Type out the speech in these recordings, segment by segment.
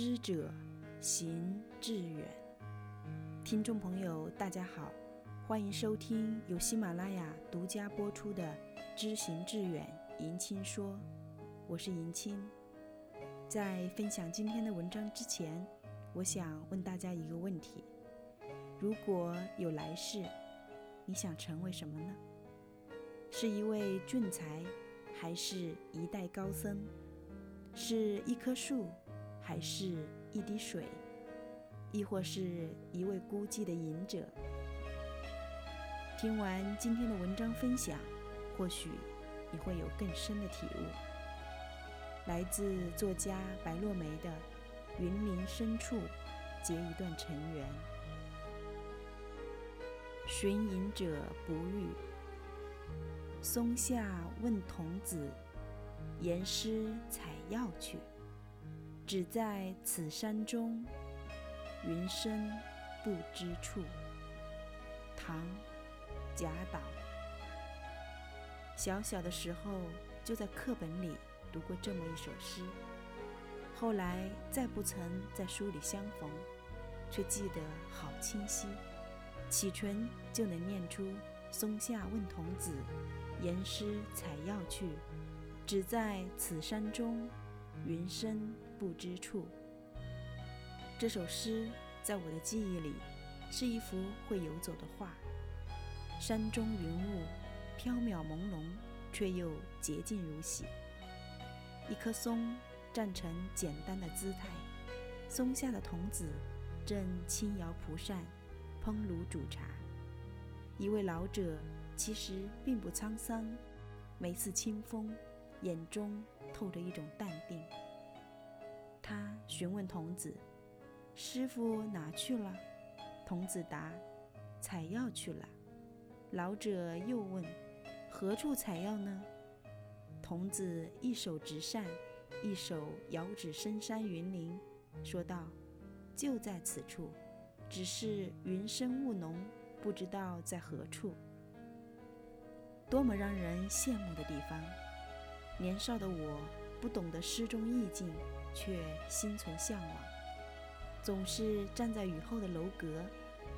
知者行致远。听众朋友，大家好，欢迎收听由喜马拉雅独家播出的《知行致远》，迎亲说，我是迎亲。在分享今天的文章之前，我想问大家一个问题：如果有来世，你想成为什么呢？是一位俊才，还是一代高僧？是一棵树，还是一滴水？亦或是一位孤寂的隐者？听完今天的文章分享，或许你会有更深的体悟。来自作家白落梅的《云林深处结一段尘缘》。寻隐者不遇，松下问童子，言师采药去，只在此山中。云深不知处。唐·贾岛。小小的时候就在课本里读过这么一首诗，后来再不曾在书里相逢，却记得好清晰，启唇就能念出“松下问童子，言师采药去，只在此山中，云深不知处。”这首诗在我的记忆里是一幅会游走的画，山中云雾飘渺朦胧，却又洁净如洗。一棵松站成简单的姿态，松下的童子正轻摇蒲扇，烹炉煮茶。一位老者其实并不沧桑，每次清风，眼中透着一种淡定。他询问童子。师傅哪去了？童子答：“采药去了。”老者又问：“何处采药呢？”童子一手执扇，一手遥指深山云林，说道：“就在此处，只是云深雾浓，不知道在何处。”多么让人羡慕的地方！年少的我不懂得诗中意境，却心存向往。总是站在雨后的楼阁，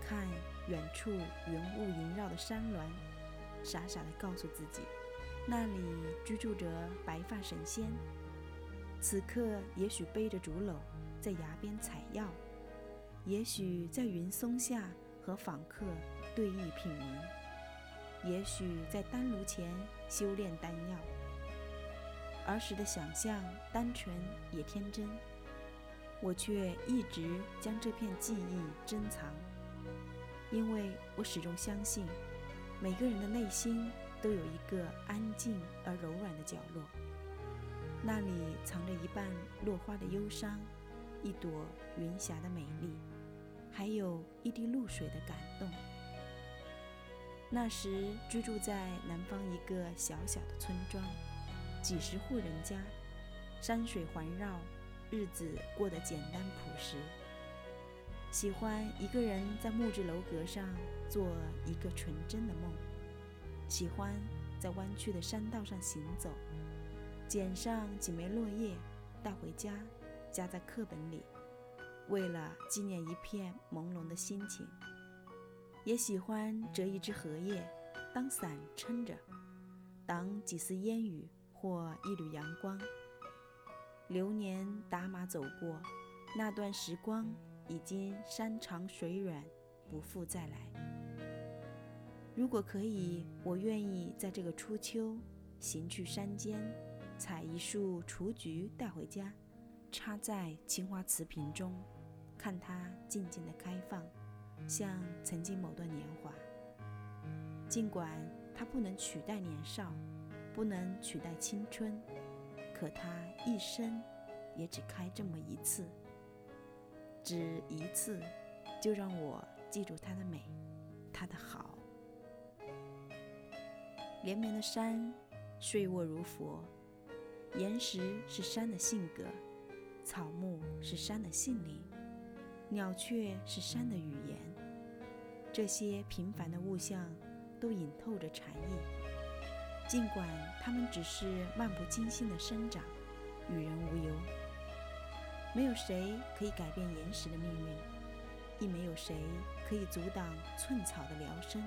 看远处云雾萦绕的山峦，傻傻地告诉自己，那里居住着白发神仙。此刻也许背着竹篓在崖边采药，也许在云松下和访客对弈品茗，也许在丹炉前修炼丹药。儿时的想象单纯也天真。我却一直将这片记忆珍藏，因为我始终相信，每个人的内心都有一个安静而柔软的角落，那里藏着一半落花的忧伤，一朵云霞的美丽，还有一滴露水的感动。那时居住在南方一个小小的村庄，几十户人家，山水环绕。日子过得简单朴实，喜欢一个人在木质楼阁上做一个纯真的梦，喜欢在弯曲的山道上行走，捡上几枚落叶带回家，夹在课本里，为了纪念一片朦胧的心情。也喜欢折一枝荷叶当伞撑着，挡几丝烟雨或一缕阳光。流年打马走过，那段时光已经山长水远，不复再来。如果可以，我愿意在这个初秋，行去山间，采一束雏菊带回家，插在青花瓷瓶中，看它静静的开放，像曾经某段年华。尽管它不能取代年少，不能取代青春。可它一生也只开这么一次，只一次，就让我记住它的美，它的好。连绵的山，睡卧如佛，岩石是山的性格，草木是山的性灵，鸟雀是山的语言。这些平凡的物象，都隐透着禅意。尽管它们只是漫不经心的生长，与人无尤，没有谁可以改变岩石的命运，亦没有谁可以阻挡寸草的疗生。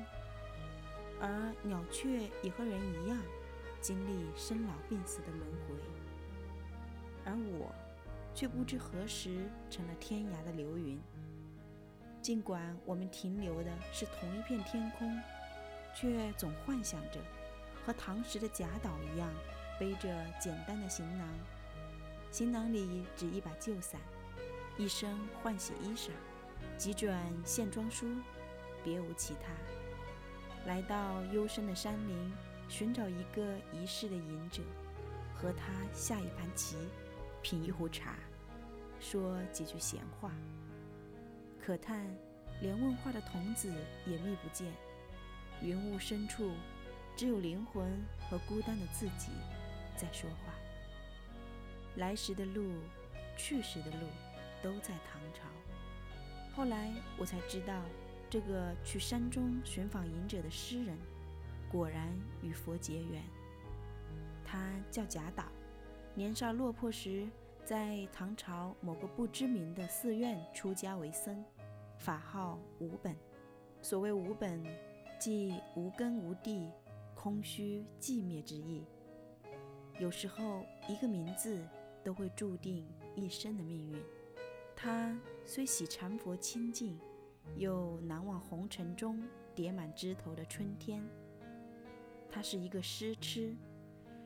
而鸟雀也和人一样，经历生老病死的轮回，而我却不知何时成了天涯的流云。尽管我们停留的是同一片天空，却总幻想着和唐时的贾岛一样，背着简单的行囊，行囊里只一把旧伞，一身换洗衣裳，几卷线装书，别无其他。来到幽深的山林，寻找一个遗世的隐者，和他下一盘棋，品一壶茶，说几句闲话。可叹，连问话的童子也觅不见。云雾深处，只有灵魂和孤单的自己在说话。来时的路，去时的路，都在唐朝。后来我才知道。这个去山中寻访隐者的诗人，果然与佛结缘。他叫贾岛，年少落魄时，在唐朝某个不知名的寺院出家为僧，法号无本。所谓无本，即无根无地、空虚寂灭之意。有时候，一个名字都会注定一生的命运。他虽喜禅佛清净。又难忘红尘中叠满枝头的春天。他是一个诗痴，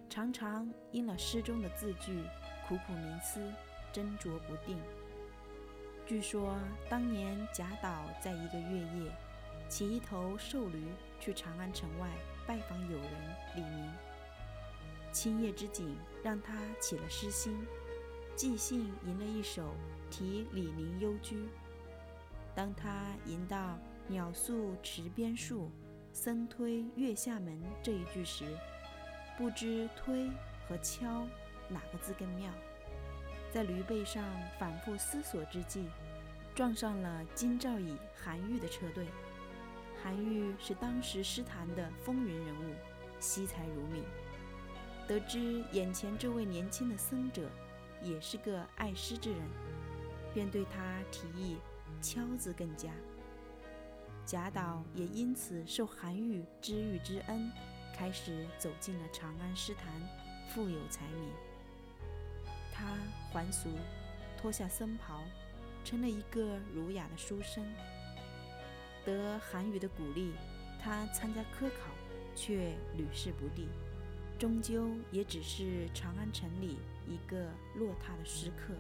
常常因了诗中的字句苦苦冥思，斟酌不定。据说当年贾岛在一个月夜，骑一头瘦驴去长安城外拜访友人李明。青叶之景让他起了诗心，即兴吟了一首题李宁幽居。当他吟到“鸟宿池边树，僧推月下门”这一句时，不知“推”和“敲”哪个字更妙。在驴背上反复思索之际，撞上了金兆尹韩愈的车队。韩愈是当时诗坛的风云人物，惜才如命。得知眼前这位年轻的僧者也是个爱诗之人，便对他提议。敲字更佳，贾岛也因此受韩愈知遇之恩，开始走进了长安诗坛，富有才名。他还俗，脱下僧袍，成了一个儒雅的书生。得韩愈的鼓励，他参加科考，却屡试不第，终究也只是长安城里一个落拓的诗客。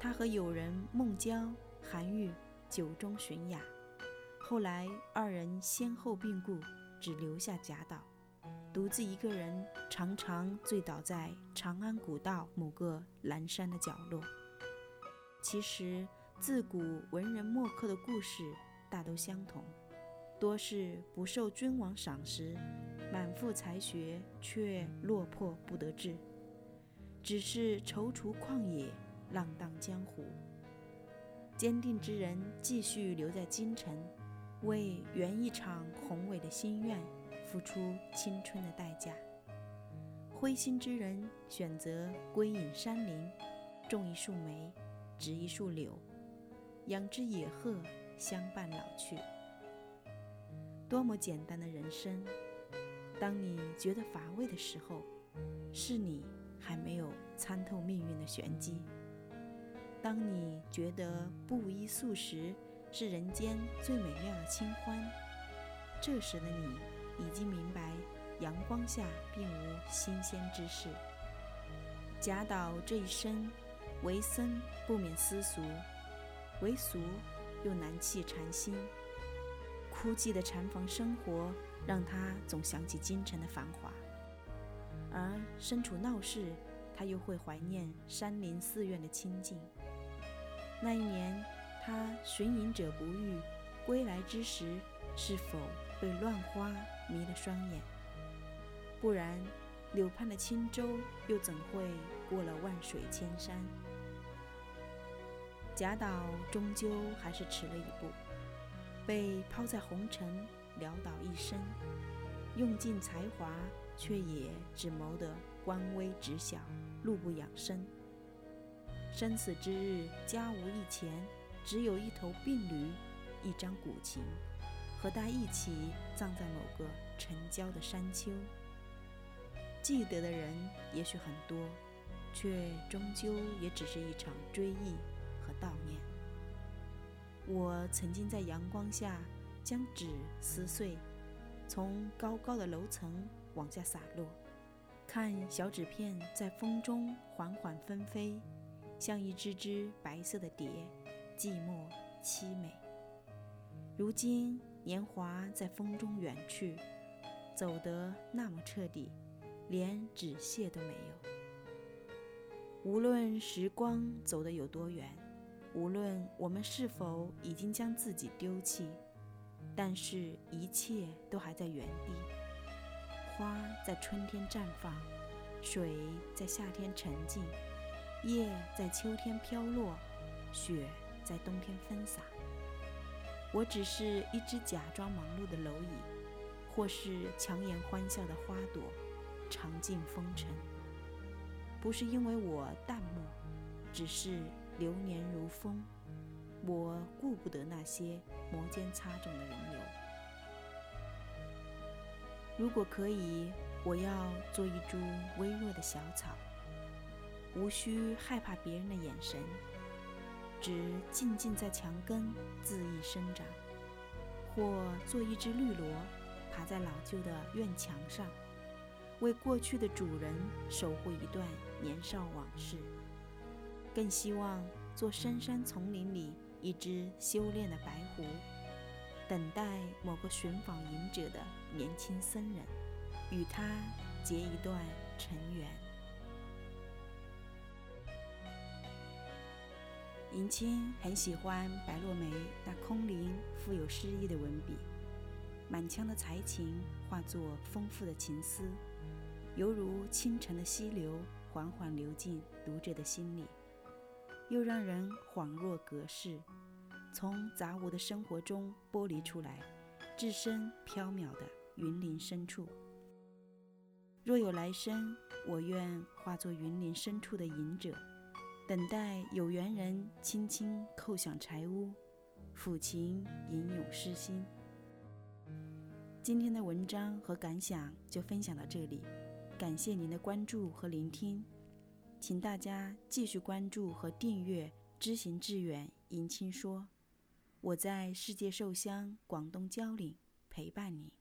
他和友人孟郊。韩愈酒中寻雅，后来二人先后病故，只留下贾岛，独自一个人，常常醉倒在长安古道某个阑珊的角落。其实，自古文人墨客的故事大都相同，多是不受君王赏识，满腹才学却落魄不得志，只是踌躇旷野，浪荡江湖。坚定之人继续留在京城，为圆一场宏伟的心愿付出青春的代价；灰心之人选择归隐山林，种一树梅，植一树柳，养只野鹤相伴老去。多么简单的人生！当你觉得乏味的时候，是你还没有参透命运的玄机。当你觉得布衣素食是人间最美妙的清欢，这时的你已经明白，阳光下并无新鲜之事。贾岛这一生为僧不免思俗，为俗又难弃禅心。枯寂的禅房生活让他总想起京城的繁华，而身处闹市，他又会怀念山林寺院的清静。那一年，他寻隐者不遇，归来之时，是否被乱花迷了双眼？不然，柳畔的轻舟又怎会过了万水千山？贾岛终究还是迟了一步，被抛在红尘，潦倒一生，用尽才华，却也只谋得官微职小，路不养生。生死之日，家无一钱，只有一头病驴，一张古琴，和他一起葬在某个城郊的山丘。记得的人也许很多，却终究也只是一场追忆和悼念。我曾经在阳光下将纸撕碎，从高高的楼层往下洒落。看小纸片在风中缓缓纷飞，像一只只白色的蝶，寂寞凄美。如今年华在风中远去，走得那么彻底，连纸屑都没有。无论时光走得有多远，无论我们是否已经将自己丢弃，但是一切都还在原地。花在春天绽放，水在夏天沉静，叶在秋天飘落，雪在冬天分洒。我只是一只假装忙碌的蝼蚁，或是强颜欢笑的花朵，尝尽风尘。不是因为我淡漠，只是流年如风，我顾不得那些摩肩擦踵的人流。如果可以，我要做一株微弱的小草，无需害怕别人的眼神，只静静在墙根恣意生长；或做一只绿萝，爬在老旧的院墙上，为过去的主人守护一段年少往事。更希望做深山丛林里一只修炼的白狐。等待某个寻访隐者的年轻僧人，与他结一段尘缘。迎亲很喜欢白落梅那空灵、富有诗意的文笔，满腔的才情化作丰富的情思，犹如清晨的溪流，缓缓流进读者的心里，又让人恍若隔世。从杂物的生活中剥离出来，置身缥缈的云林深处。若有来生，我愿化作云林深处的隐者，等待有缘人轻轻叩响柴屋，抚琴吟咏诗心。今天的文章和感想就分享到这里，感谢您的关注和聆听，请大家继续关注和订阅“知行致远”迎亲说。我在世界寿乡广东蕉岭陪伴你。